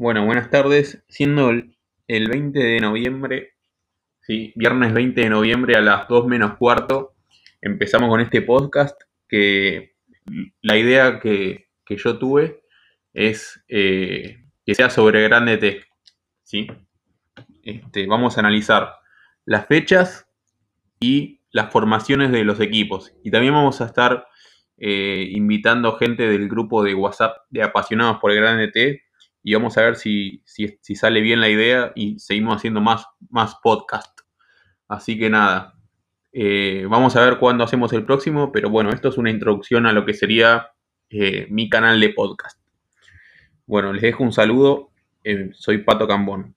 Bueno, buenas tardes. Siendo el, 20 de noviembre, ¿sí? viernes 20 de noviembre a las 2 menos cuarto, empezamos con este podcast que la idea que, yo tuve es eh, que sea sobre Grande Tech. ¿sí? Este, vamos a analizar las fechas y las formaciones de los equipos. Y también vamos a estar eh, invitando gente del grupo de WhatsApp de apasionados por el Grande T y vamos a ver si, sale bien la idea y seguimos haciendo más, más podcast. Así que nada, eh, vamos a ver cuándo hacemos el próximo, pero bueno, esto es una introducción a lo que sería eh, mi canal de podcast. Bueno, les dejo un saludo, soy Pato Cambón.